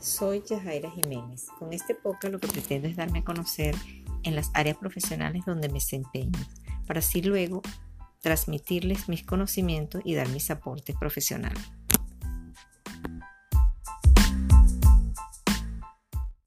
Soy Yajaira Jiménez. Con este podcast lo que pretendo es darme a conocer en las áreas profesionales donde me desempeño, para así luego transmitirles mis conocimientos y dar mis aportes profesionales.